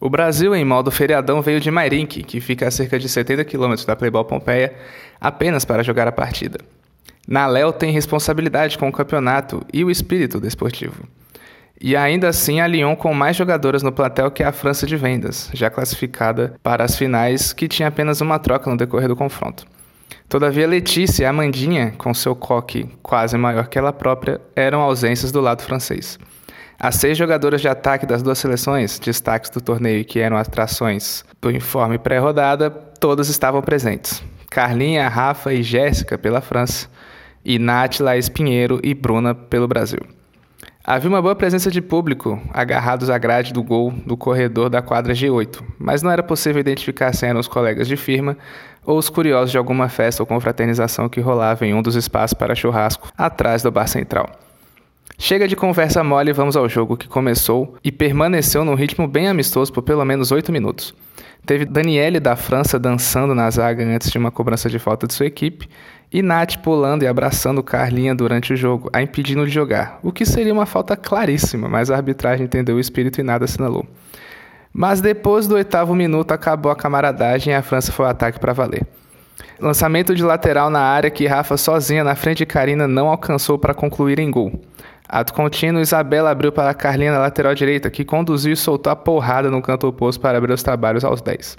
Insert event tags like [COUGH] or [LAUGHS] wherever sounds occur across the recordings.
O Brasil, em modo feriadão, veio de Mairink, que fica a cerca de 70 quilômetros da Playboy Pompeia, apenas para jogar a partida. Naléo tem responsabilidade com o campeonato e o espírito desportivo. E ainda assim a Lyon com mais jogadoras no plantel que a França de vendas, já classificada para as finais, que tinha apenas uma troca no decorrer do confronto. Todavia, Letícia e Amandinha, com seu coque quase maior que ela própria, eram ausências do lado francês. As seis jogadoras de ataque das duas seleções, destaques do torneio que eram atrações do informe pré-rodada, todas estavam presentes. Carlinha, Rafa e Jéssica pela França, e Nath, Laís Pinheiro e Bruna pelo Brasil. Havia uma boa presença de público agarrados à grade do gol do corredor da quadra G8, mas não era possível identificar se eram os colegas de firma ou os curiosos de alguma festa ou confraternização que rolava em um dos espaços para churrasco atrás do bar central. Chega de conversa mole e vamos ao jogo que começou e permaneceu num ritmo bem amistoso por pelo menos 8 minutos. Teve Daniele da França dançando na zaga antes de uma cobrança de falta de sua equipe e Nath pulando e abraçando Carlinha durante o jogo, a impedindo de jogar, o que seria uma falta claríssima, mas a arbitragem entendeu o espírito e nada assinalou. Mas depois do oitavo minuto acabou a camaradagem e a França foi ao ataque para valer. Lançamento de lateral na área que Rafa sozinha na frente de Karina não alcançou para concluir em gol. Ato contínuo, Isabela abriu para Carlinha na lateral direita, que conduziu e soltou a porrada no canto oposto para abrir os trabalhos aos 10.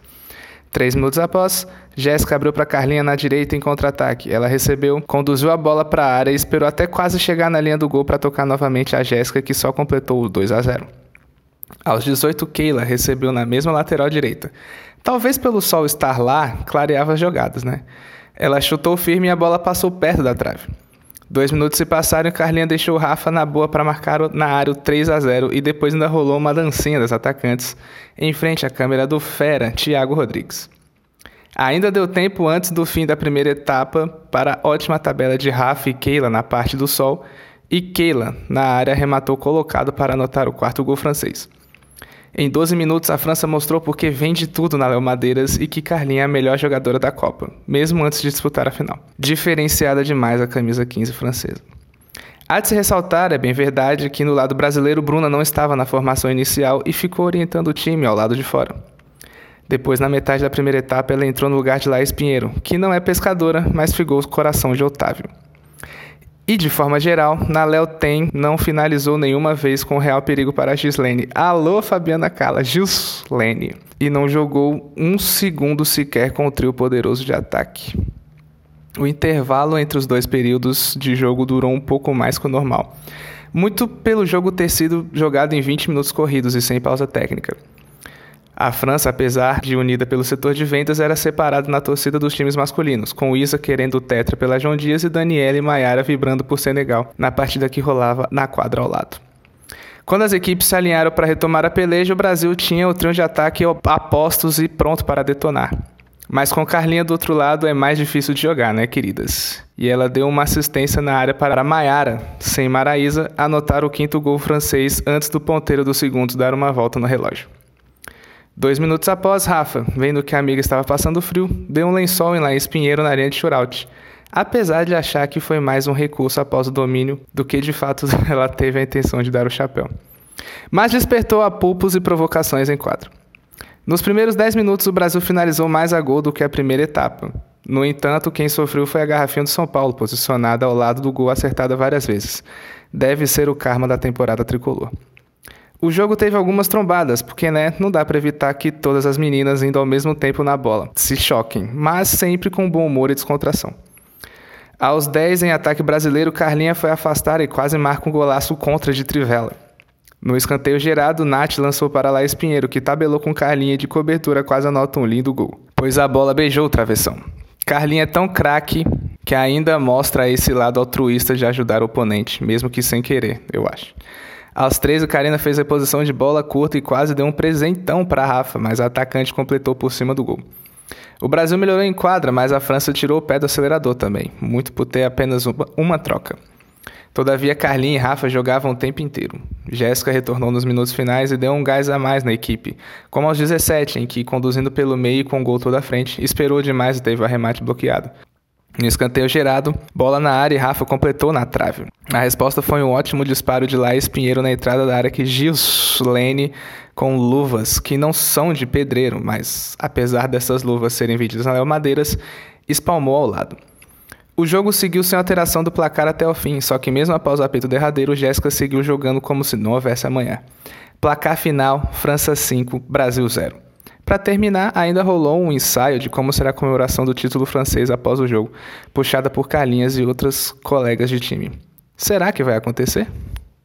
Três minutos após, Jéssica abriu para Carlinha na direita em contra-ataque. Ela recebeu, conduziu a bola para a área e esperou até quase chegar na linha do gol para tocar novamente a Jéssica, que só completou o 2 a 0. Aos 18, Keila recebeu na mesma lateral direita. Talvez pelo sol estar lá, clareava as jogadas, né? Ela chutou firme e a bola passou perto da trave. Dois minutos se passaram e Carlinha deixou o Rafa na boa para marcar na área o 3 a 0 e depois ainda rolou uma dancinha das atacantes em frente à câmera do fera Thiago Rodrigues. Ainda deu tempo antes do fim da primeira etapa para a ótima tabela de Rafa e Keila na parte do sol e Keila na área arrematou colocado para anotar o quarto gol francês. Em 12 minutos, a França mostrou porque vende tudo na Léo Madeiras e que Carlinha é a melhor jogadora da Copa, mesmo antes de disputar a final. Diferenciada demais a camisa 15 francesa. Há de se ressaltar, é bem verdade, que no lado brasileiro Bruna não estava na formação inicial e ficou orientando o time ao lado de fora. Depois, na metade da primeira etapa, ela entrou no lugar de Laís Pinheiro, que não é pescadora, mas ficou o coração de Otávio. E de forma geral, na Léo tem não finalizou nenhuma vez com real perigo para a Gislene. Alô, Fabiana Cala, Gislene. E não jogou um segundo sequer com o trio poderoso de ataque. O intervalo entre os dois períodos de jogo durou um pouco mais que o normal. Muito pelo jogo ter sido jogado em 20 minutos corridos e sem pausa técnica. A França, apesar de unida pelo setor de vendas, era separada na torcida dos times masculinos, com Isa querendo o tetra pela João Dias e Daniela e Maiara vibrando por Senegal, na partida que rolava na quadra ao lado. Quando as equipes se alinharam para retomar a peleja, o Brasil tinha o trio de ataque apostos e pronto para detonar. Mas com Carlinha do outro lado é mais difícil de jogar, né, queridas? E ela deu uma assistência na área para Maiara, sem Maraísa, anotar o quinto gol francês antes do ponteiro do segundo dar uma volta no relógio. Dois minutos após, Rafa, vendo que a amiga estava passando frio, deu um lençol em Laís Pinheiro na areia de shootout. Apesar de achar que foi mais um recurso após o domínio do que de fato [LAUGHS] ela teve a intenção de dar o chapéu. Mas despertou apupos e provocações em quadro. Nos primeiros 10 minutos, o Brasil finalizou mais a gol do que a primeira etapa. No entanto, quem sofreu foi a garrafinha do São Paulo, posicionada ao lado do gol acertada várias vezes. Deve ser o karma da temporada tricolor. O jogo teve algumas trombadas, porque né, não dá para evitar que todas as meninas indo ao mesmo tempo na bola se choquem, mas sempre com bom humor e descontração. Aos 10 em ataque brasileiro, Carlinha foi afastar e quase marca um golaço contra de Trivela. No escanteio gerado, Nath lançou para Laís Pinheiro, que tabelou com Carlinha de cobertura quase anota um lindo gol, pois a bola beijou o travessão. Carlinha é tão craque que ainda mostra esse lado altruísta de ajudar o oponente, mesmo que sem querer, eu acho. Aos 13, o Karina fez a posição de bola curta e quase deu um presentão para Rafa, mas a atacante completou por cima do gol. O Brasil melhorou em quadra, mas a França tirou o pé do acelerador também, muito por ter apenas uma, uma troca. Todavia, Carlinha e Rafa jogavam o tempo inteiro. Jéssica retornou nos minutos finais e deu um gás a mais na equipe, como aos 17, em que, conduzindo pelo meio com o gol toda a frente, esperou demais e teve o arremate bloqueado. No escanteio gerado, bola na área e Rafa completou na trave. A resposta foi um ótimo disparo de Laís Pinheiro na entrada da área que Gislene com luvas que não são de pedreiro, mas apesar dessas luvas serem vendidas na Léo Madeiras, espalmou ao lado. O jogo seguiu sem alteração do placar até o fim, só que mesmo após o apito derradeiro, Jéssica seguiu jogando como se não houvesse amanhã. Placar final: França 5, Brasil 0. Para terminar, ainda rolou um ensaio de como será a comemoração do título francês após o jogo, puxada por Carlinhas e outras colegas de time. Será que vai acontecer?